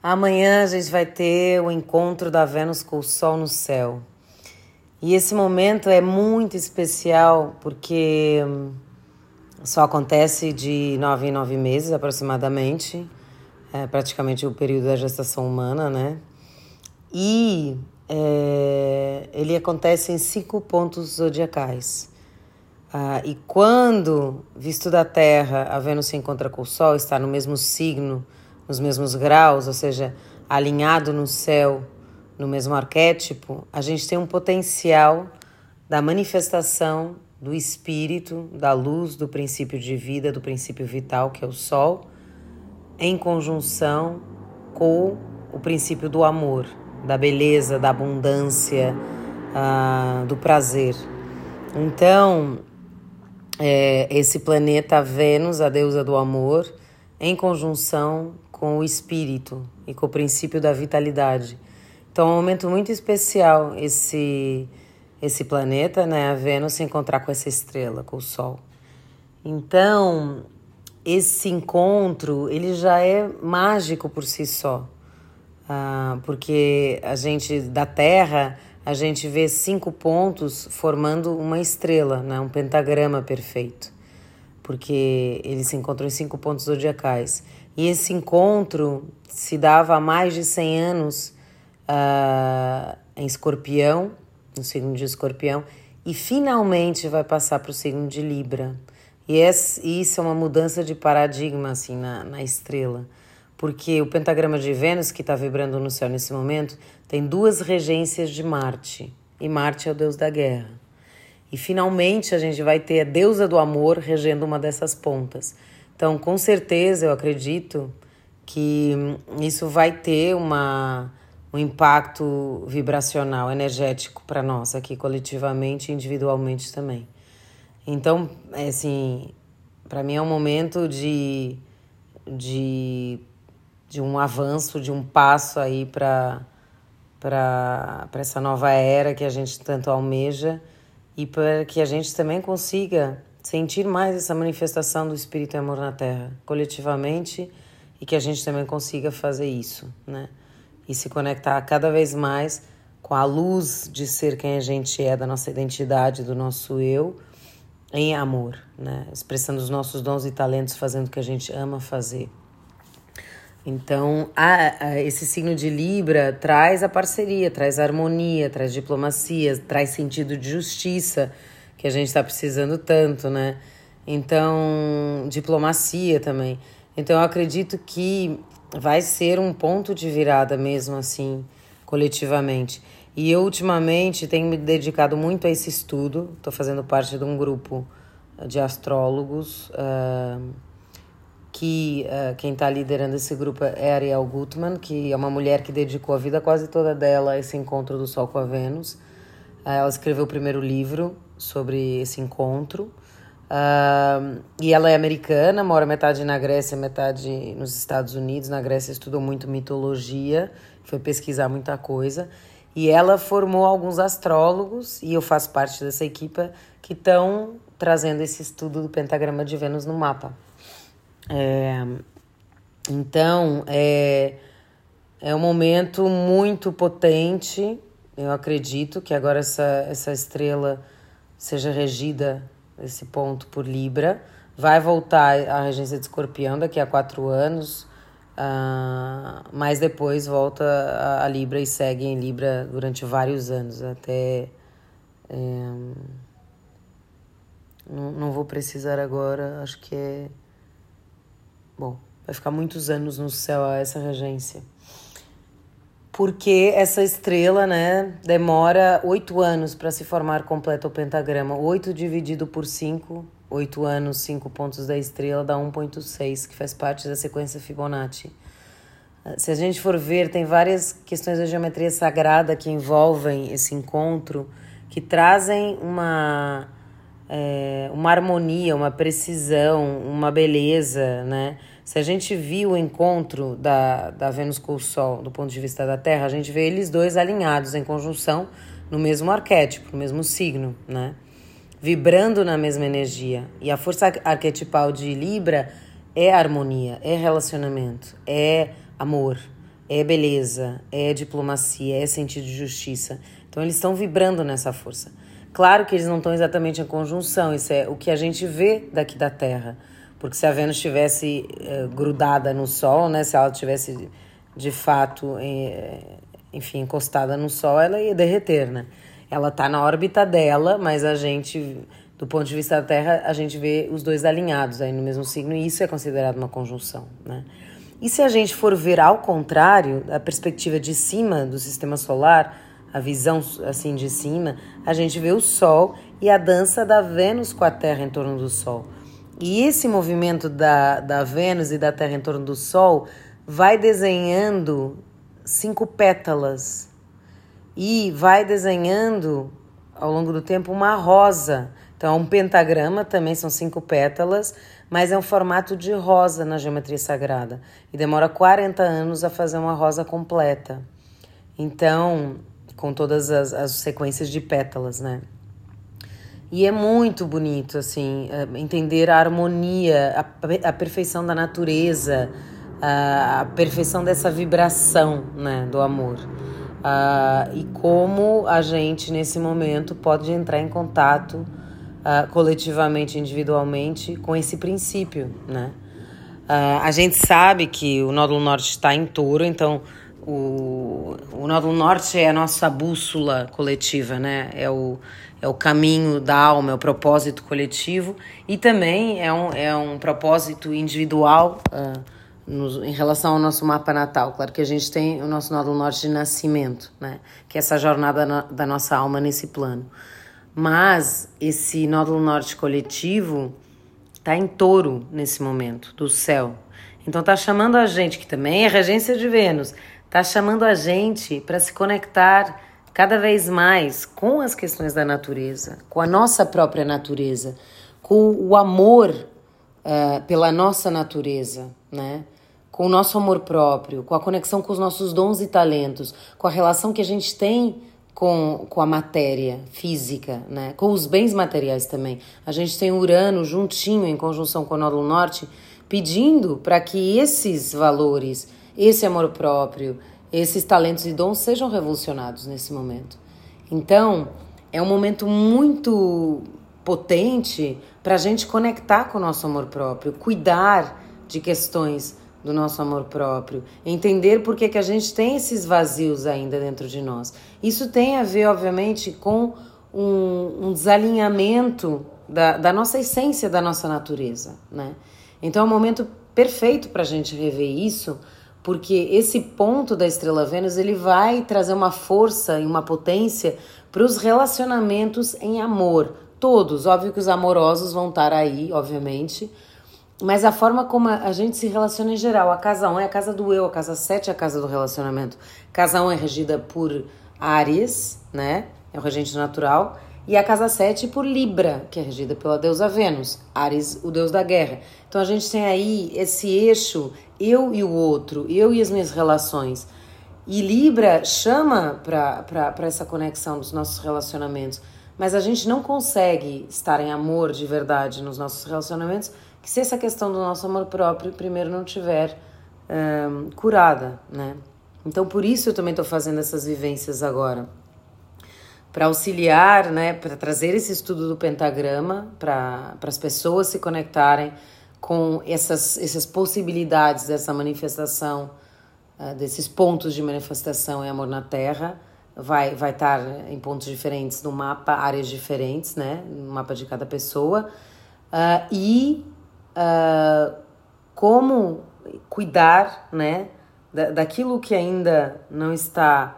Amanhã a gente vai ter o encontro da Vênus com o Sol no céu. E esse momento é muito especial porque hum, só acontece de nove em nove meses aproximadamente, é praticamente o período da gestação humana, né? E é, ele acontece em cinco pontos zodiacais. Ah, e quando, visto da Terra, a Vênus se encontra com o Sol, está no mesmo signo nos mesmos graus, ou seja, alinhado no céu, no mesmo arquétipo, a gente tem um potencial da manifestação do espírito, da luz, do princípio de vida, do princípio vital, que é o sol, em conjunção com o princípio do amor, da beleza, da abundância, uh, do prazer. Então, é, esse planeta Vênus, a deusa do amor, em conjunção com o espírito e com o princípio da vitalidade. Então é um momento muito especial esse esse planeta, né, a Vênus se encontrar com essa estrela, com o Sol. Então, esse encontro, ele já é mágico por si só. Ah, porque a gente, da Terra, a gente vê cinco pontos formando uma estrela, né, um pentagrama perfeito. Porque eles se encontram em cinco pontos zodiacais. E esse encontro se dava há mais de 100 anos uh, em Escorpião, no signo de Escorpião, e finalmente vai passar para o signo de Libra. E isso é uma mudança de paradigma assim na, na estrela, porque o pentagrama de Vênus, que está vibrando no céu nesse momento, tem duas regências de Marte, e Marte é o deus da guerra. E finalmente a gente vai ter a deusa do amor regendo uma dessas pontas. Então, com certeza, eu acredito que isso vai ter uma, um impacto vibracional, energético para nós aqui coletivamente e individualmente também. Então, é assim, para mim é um momento de, de, de um avanço, de um passo aí para para essa nova era que a gente tanto almeja e para que a gente também consiga sentir mais essa manifestação do Espírito e Amor na Terra, coletivamente, e que a gente também consiga fazer isso, né? E se conectar cada vez mais com a luz de ser quem a gente é, da nossa identidade, do nosso eu, em amor, né? Expressando os nossos dons e talentos, fazendo o que a gente ama fazer. Então, a, a, esse signo de Libra traz a parceria, traz a harmonia, traz diplomacia, traz sentido de justiça, que a gente está precisando tanto, né? Então, diplomacia também. Então, eu acredito que vai ser um ponto de virada mesmo, assim, coletivamente. E eu, ultimamente, tenho me dedicado muito a esse estudo. Estou fazendo parte de um grupo de astrólogos. Uh, que uh, quem está liderando esse grupo é Ariel Gutmann, que é uma mulher que dedicou a vida quase toda dela a esse encontro do Sol com a Vênus. Uh, ela escreveu o primeiro livro, sobre esse encontro. Uh, e ela é americana, mora metade na Grécia, metade nos Estados Unidos. Na Grécia estudou muito mitologia, foi pesquisar muita coisa. E ela formou alguns astrólogos, e eu faço parte dessa equipe, que estão trazendo esse estudo do pentagrama de Vênus no mapa. É, então, é, é um momento muito potente. Eu acredito que agora essa, essa estrela seja regida esse ponto por Libra. Vai voltar à regência de escorpião daqui a quatro anos, uh, mas depois volta a, a, Libra e segue em Libra durante vários anos, até. É, não, não vou precisar agora, acho que é. Bom, vai ficar muitos anos no céu a essa regência porque essa estrela, né, demora oito anos para se formar completo o pentagrama. Oito dividido por cinco, oito anos, cinco pontos da estrela dá 1.6, que faz parte da sequência Fibonacci. Se a gente for ver, tem várias questões da geometria sagrada que envolvem esse encontro, que trazem uma, é, uma harmonia, uma precisão, uma beleza, né? Se a gente viu o encontro da, da Vênus com o Sol do ponto de vista da Terra, a gente vê eles dois alinhados em conjunção no mesmo arquétipo, no mesmo signo, né? Vibrando na mesma energia. E a força arquetipal de Libra é harmonia, é relacionamento, é amor, é beleza, é diplomacia, é sentido de justiça. Então eles estão vibrando nessa força. Claro que eles não estão exatamente em conjunção, isso é o que a gente vê daqui da Terra. Porque se a Vênus estivesse uh, grudada no Sol, né, se ela tivesse de fato, eh, enfim, encostada no Sol, ela ia derreter, né? Ela está na órbita dela, mas a gente, do ponto de vista da Terra, a gente vê os dois alinhados aí no mesmo signo e isso é considerado uma conjunção, né? E se a gente for ver ao contrário, a perspectiva de cima do sistema solar, a visão assim de cima, a gente vê o Sol e a dança da Vênus com a Terra em torno do Sol. E esse movimento da, da Vênus e da Terra em torno do Sol vai desenhando cinco pétalas e vai desenhando ao longo do tempo uma rosa. Então, um pentagrama também são cinco pétalas, mas é um formato de rosa na geometria sagrada e demora 40 anos a fazer uma rosa completa. Então, com todas as, as sequências de pétalas, né? E é muito bonito, assim, eh, entender a harmonia, a, a perfeição da natureza, a, a, perfeição dessa vibração, né, do amor. Uh, e como a gente, nesse momento, pode entrar em contato uh, coletivamente, individualmente, com esse princípio, né? Uh, a gente sabe que o nódulo norte está em touro, então o, o nódulo norte é a nossa bússola coletiva, né? É o, é o caminho da alma, é o propósito coletivo e também é um, é um propósito individual uh, nos, em relação ao nosso mapa natal. Claro que a gente tem o nosso nódulo norte de nascimento, né? Que é essa jornada na, da nossa alma nesse plano. Mas esse nódulo norte coletivo está em touro nesse momento, do céu. Então está chamando a gente, que também é regência de Vênus, está chamando a gente para se conectar cada vez mais com as questões da natureza, com a nossa própria natureza, com o amor uh, pela nossa natureza, né? com o nosso amor próprio, com a conexão com os nossos dons e talentos, com a relação que a gente tem com, com a matéria física, né? com os bens materiais também. A gente tem Urano juntinho, em conjunção com o Nódulo Norte, pedindo para que esses valores, esse amor próprio, esses talentos e dons sejam revolucionados nesse momento. Então, é um momento muito potente para a gente conectar com o nosso amor próprio, cuidar de questões do nosso amor próprio, entender por que, que a gente tem esses vazios ainda dentro de nós. Isso tem a ver, obviamente, com um, um desalinhamento da, da nossa essência, da nossa natureza, né? Então é um momento perfeito para a gente rever isso, porque esse ponto da estrela Vênus ele vai trazer uma força e uma potência para os relacionamentos em amor, todos. Óbvio que os amorosos vão estar aí, obviamente, mas a forma como a gente se relaciona em geral. A casa 1 é a casa do eu, a casa 7 é a casa do relacionamento. Casa 1 é regida por Ares, né? É o regente natural. E a casa 7 por Libra, que é regida pela deusa Vênus. Ares, o deus da guerra. Então a gente tem aí esse eixo, eu e o outro, eu e as minhas relações. E Libra chama para essa conexão dos nossos relacionamentos. Mas a gente não consegue estar em amor de verdade nos nossos relacionamentos que se essa questão do nosso amor próprio primeiro não tiver um, curada, né? Então por isso eu também estou fazendo essas vivências agora para auxiliar, né, para trazer esse estudo do pentagrama para as pessoas se conectarem com essas, essas possibilidades dessa manifestação, uh, desses pontos de manifestação em amor na Terra. Vai, vai estar em pontos diferentes no mapa, áreas diferentes, né, no mapa de cada pessoa. Uh, e uh, como cuidar, né, da, daquilo que ainda não está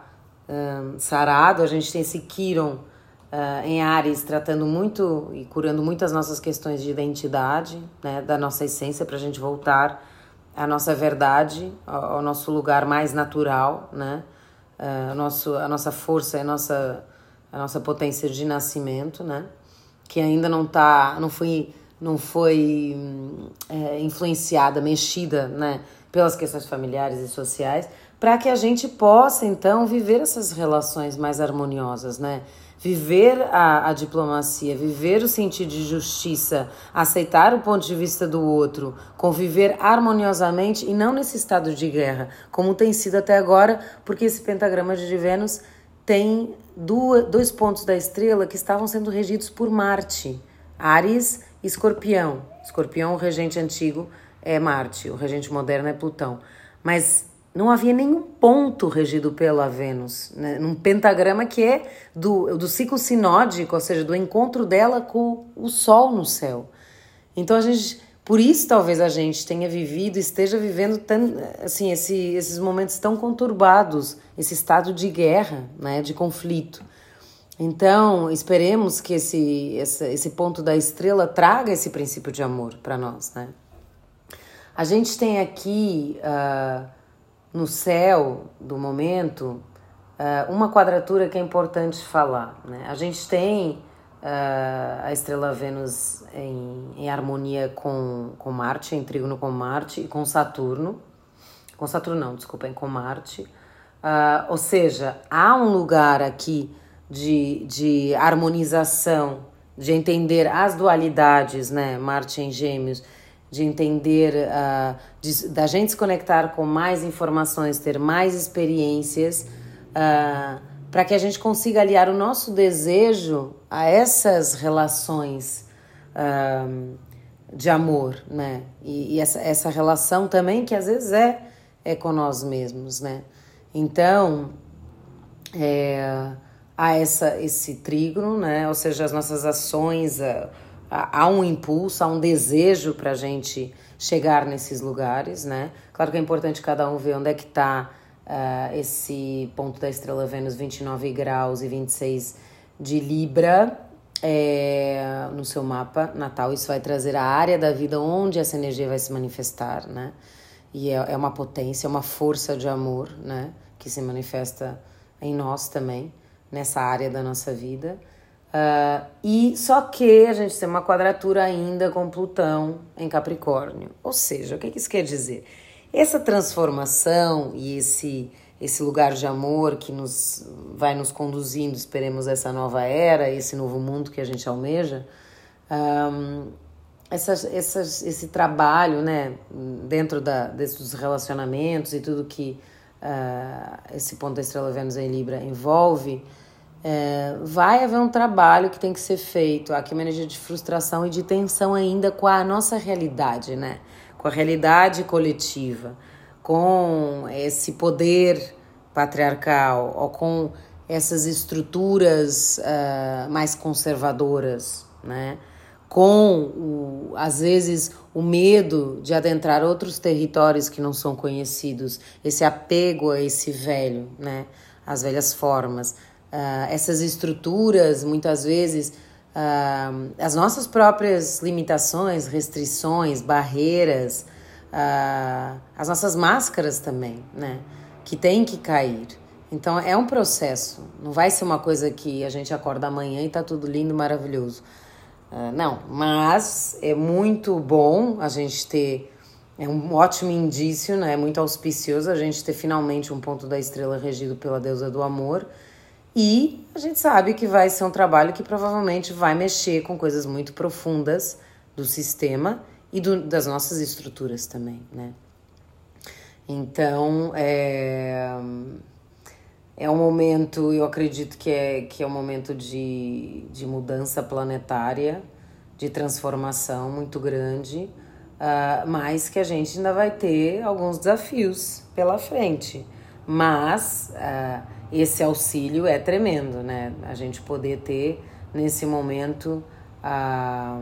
um, sarado. A gente tem esse Kiron uh, em Ares tratando muito e curando muitas nossas questões de identidade, né, da nossa essência, para a gente voltar à nossa verdade, ao, ao nosso lugar mais natural, né, uh, nosso, a nossa força, a nossa, a nossa potência de nascimento, né, que ainda não tá, não foi não foi é, influenciada, mexida, né, pelas questões familiares e sociais, para que a gente possa então viver essas relações mais harmoniosas, né? viver a, a diplomacia, viver o sentido de justiça, aceitar o ponto de vista do outro, conviver harmoniosamente e não nesse estado de guerra, como tem sido até agora, porque esse pentagrama de Vênus tem duas, dois pontos da estrela que estavam sendo regidos por Marte, Ares e Escorpião. Escorpião, o regente antigo, é Marte, o regente moderno é Plutão. Mas não havia nenhum ponto regido pela Vênus, né? num pentagrama que é do, do ciclo sinódico, ou seja, do encontro dela com o Sol no céu. Então a gente, por isso talvez a gente tenha vivido, esteja vivendo assim esse, esses momentos tão conturbados, esse estado de guerra, né, de conflito. Então esperemos que esse, esse, esse ponto da estrela traga esse princípio de amor para nós, né? A gente tem aqui uh, no céu do momento uh, uma quadratura que é importante falar. Né? A gente tem uh, a estrela Vênus em, em, harmonia com, com Marte, em trígono com Marte e com Saturno. Com Saturno não, desculpem, com Marte. Uh, ou seja, há um lugar aqui de, de harmonização, de entender as dualidades, né? Marte em Gêmeos de entender, uh, de, da gente se conectar com mais informações, ter mais experiências, uh, para que a gente consiga aliar o nosso desejo a essas relações uh, de amor, né? E, e, essa, essa relação também que às vezes é, é com nós mesmos, né? Então, é, há essa, esse trígono, né? Ou seja, as nossas ações, há um impulso, há um desejo para a gente chegar nesses lugares, né? Claro que é importante cada um ver onde é que está uh, ah, esse ponto da estrela Vênus 29 graus e 26 de Libra é, no seu mapa natal. Isso vai trazer a área da vida onde essa energia vai se manifestar, né? E é, é uma potência, é uma força de amor, né? Que se manifesta em nós também, nessa área da nossa vida. Uh, e só que a gente tem uma quadratura ainda com Plutão em Capricórnio. Ou seja, o que, que isso quer dizer? Essa transformação e esse, esse lugar de amor que nos vai nos conduzindo, esperemos, essa nova era, esse novo mundo que a gente almeja, um, essas, essas, esse trabalho né, dentro da, desses relacionamentos e tudo que uh, esse ponto da estrela Vênus em Libra envolve é, vai haver um trabalho que tem que ser feito. Aqui uma energia de frustração e de tensão ainda com a nossa realidade, né? Com a realidade coletiva, com esse poder patriarcal, ou com essas estruturas uh, mais conservadoras, né? Com, o, às vezes, o medo de adentrar outros territórios que não são conhecidos, esse apego a esse velho, né? As velhas formas uh, essas estruturas, muitas vezes, uh, as nossas próprias limitações, restrições, barreiras, uh, as nossas máscaras também, né? Que tem que cair. Então é um processo, não vai ser uma coisa que a gente acorda amanhã e tá tudo lindo, maravilhoso. Não, mas é muito bom a gente ter, é um ótimo indício, né? É muito auspicioso a gente ter finalmente um ponto da estrela regido pela deusa do amor e a gente sabe que vai ser um trabalho que provavelmente vai mexer com coisas muito profundas do sistema e do, das nossas estruturas também, né? Então, é, é um momento, eu acredito que é, que é um momento de, de mudança planetária, de transformação muito grande, uh, mas que a gente ainda vai ter alguns desafios pela frente. Mas... Uh, esse auxílio é tremendo, né? A gente poder ter nesse momento a,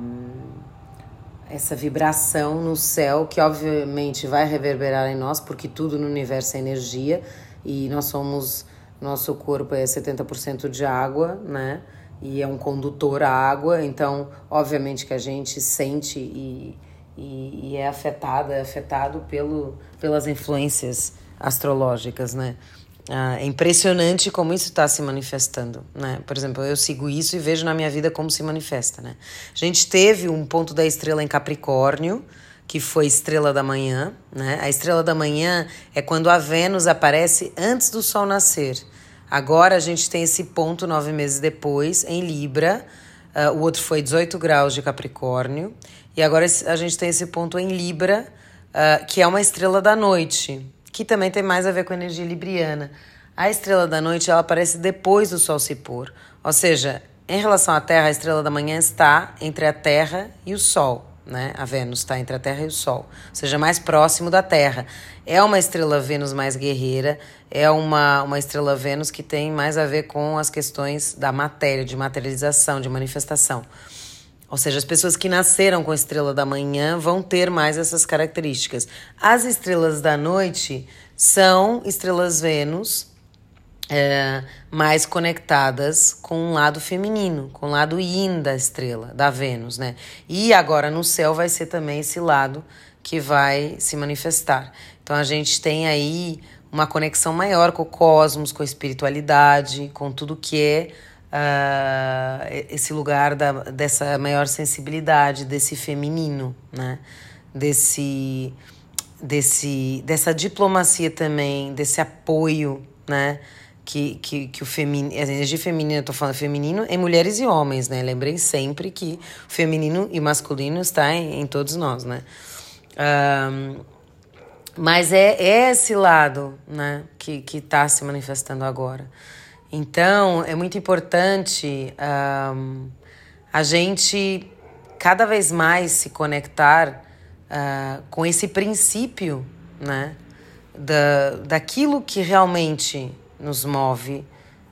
essa vibração no céu que obviamente vai reverberar em nós, porque tudo no universo é energia e nós somos nosso corpo é 70% de água, né? E é um condutor à água, então obviamente que a gente sente e, e, e é afetado, é afetado pelo, pelas influências astrológicas, né? Ah, é impressionante como isso está se manifestando, né? Por exemplo, eu sigo isso e vejo na minha vida como se manifesta, né? A gente teve um ponto da estrela em Capricórnio, que foi estrela da manhã, né? A estrela da manhã é quando a Vênus aparece antes do Sol nascer. Agora a gente tem esse ponto nove meses depois, em Libra. Uh, o outro foi 18 graus de Capricórnio. E agora a gente tem esse ponto em Libra, uh, que é uma estrela da noite, que também tem mais a ver com a energia libriana. A estrela da noite ela aparece depois do Sol se pôr. Ou seja, em relação à Terra, a estrela da manhã está entre a Terra e o Sol né? A Vênus está entre a Terra e o Sol, ou seja, mais próximo da Terra. É uma estrela Vênus mais guerreira, é uma, uma estrela Vênus que tem mais a ver com as questões da matéria, de materialização, de manifestação. Ou seja, as pessoas que nasceram com a estrela da manhã vão ter mais essas características. As estrelas da noite são estrelas Vênus é, mais conectadas com o lado feminino, com o lado yin da estrela, da Vênus, né? E agora no céu vai ser também esse lado que vai se manifestar. Então a gente tem aí uma conexão maior com o cosmos, com a espiritualidade, com tudo que é uh, esse lugar da, dessa maior sensibilidade, desse feminino, né? Desse, desse, dessa diplomacia também, desse apoio, né? que, que, que o feminino, a energia feminina, eu falando feminino em mulheres e homens, né? Lembrem sempre que o feminino e masculino está em, em todos nós, né? Um, mas é, é esse lado, né, que que está se manifestando agora. Então, é muito importante um, a gente cada vez mais se conectar uh, com esse princípio, né, da, daquilo que realmente nos move,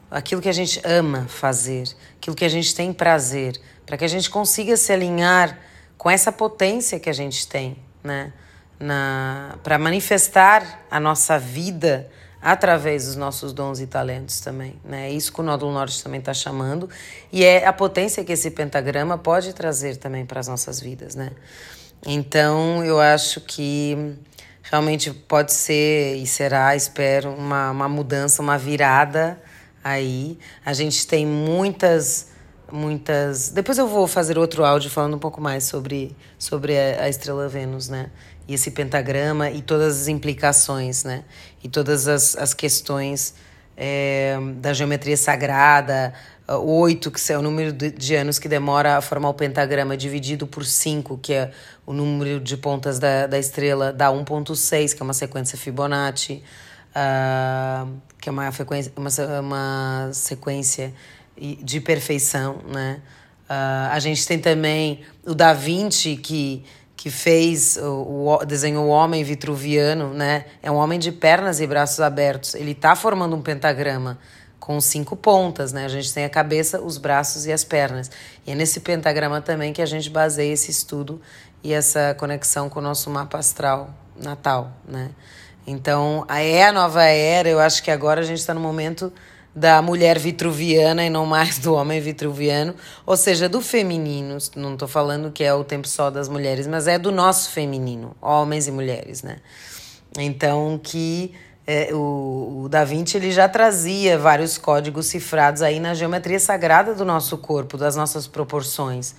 aquilo que a gente ama fazer, aquilo que a gente tem prazer, para que a gente consiga se alinhar com essa potência que a gente tem, né? para manifestar a nossa vida através dos nossos dons e talentos também, né? Isso que o Nódulo Norte também está chamando e é a potência que esse pentagrama pode trazer também para as nossas vidas, né? Então eu acho que realmente pode ser e será, espero, uma, uma mudança, uma virada aí. A gente tem muitas, muitas. Depois eu vou fazer outro áudio falando um pouco mais sobre, sobre a, a estrela Vênus, né? E esse pentagrama e todas as implicações, né? E todas as, as questões é, da geometria sagrada, oito, que é o número de anos que demora a formar o pentagrama, dividido por cinco, que é o número de pontas da, da estrela, dá 1.6, que é uma sequência Fibonacci, uh, que é uma, frequência, uma, uma sequência de perfeição, né? Uh, a gente tem também o Da Vinci, que, que fez, o, o, desenhou o homem vitruviano, né? É um homem de pernas e braços abertos. Ele está formando um pentagrama com cinco pontas, né? A gente tem a cabeça, os braços e as pernas. E é nesse pentagrama também que a gente baseia esse estudo e essa conexão com o nosso mapa astral natal, né? Então, é a nova era, eu acho que agora a gente está no momento da mulher vitruviana e não mais do homem vitruviano, ou seja, do feminino. Não estou falando que é o tempo só das mulheres, mas é do nosso feminino, homens e mulheres, né? Então, que é, o, o Da Vinci ele já trazia vários códigos cifrados aí na geometria sagrada do nosso corpo, das nossas proporções.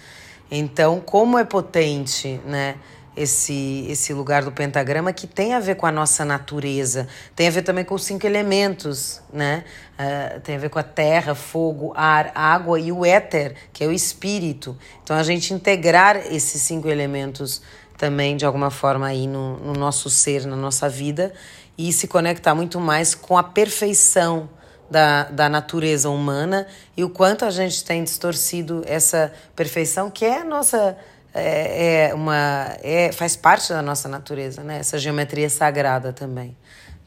Então, como é potente, né? Esse, esse lugar do pentagrama que tem a ver com a nossa natureza, tem a ver também com os cinco elementos, né? Uh, tem a ver com a terra, fogo, ar, água e o éter, que é o espírito. Então, a gente integrar esses cinco elementos também, de alguma forma, aí no, no nosso ser, na nossa vida, e se conectar muito mais com a perfeição da, da natureza humana e o quanto a gente tem distorcido essa perfeição que é a nossa é, é uma é, faz parte da nossa natureza né essa geometria sagrada também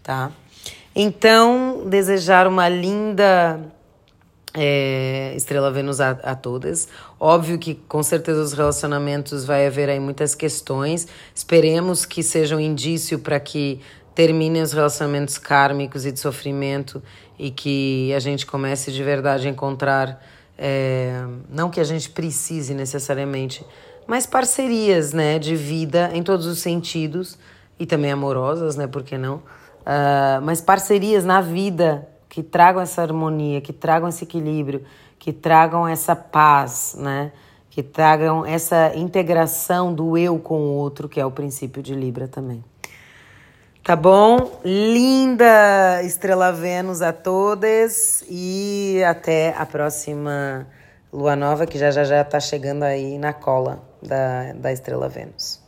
tá então desejar uma linda é, Estrela Vênus a, a, todas. Óbvio que com certeza os relacionamentos vai haver aí muitas questões. Esperemos que seja um indício para que terminem os relacionamentos kármicos e de sofrimento e que a gente comece de verdade a encontrar, é, não que a gente precise necessariamente, mas parcerias né, de vida em todos os sentidos e também amorosas, né? Por que não? Uh, mas parcerias na vida que tragam essa harmonia, que tragam esse equilíbrio, que tragam essa paz, né? Que tragam essa integração do eu com o outro, que é o princípio de Libra também. Tá bom? Linda Estrela Vênus a todas e até a próxima lua nova que já já já tá chegando aí na cola da, da Estrela Vênus.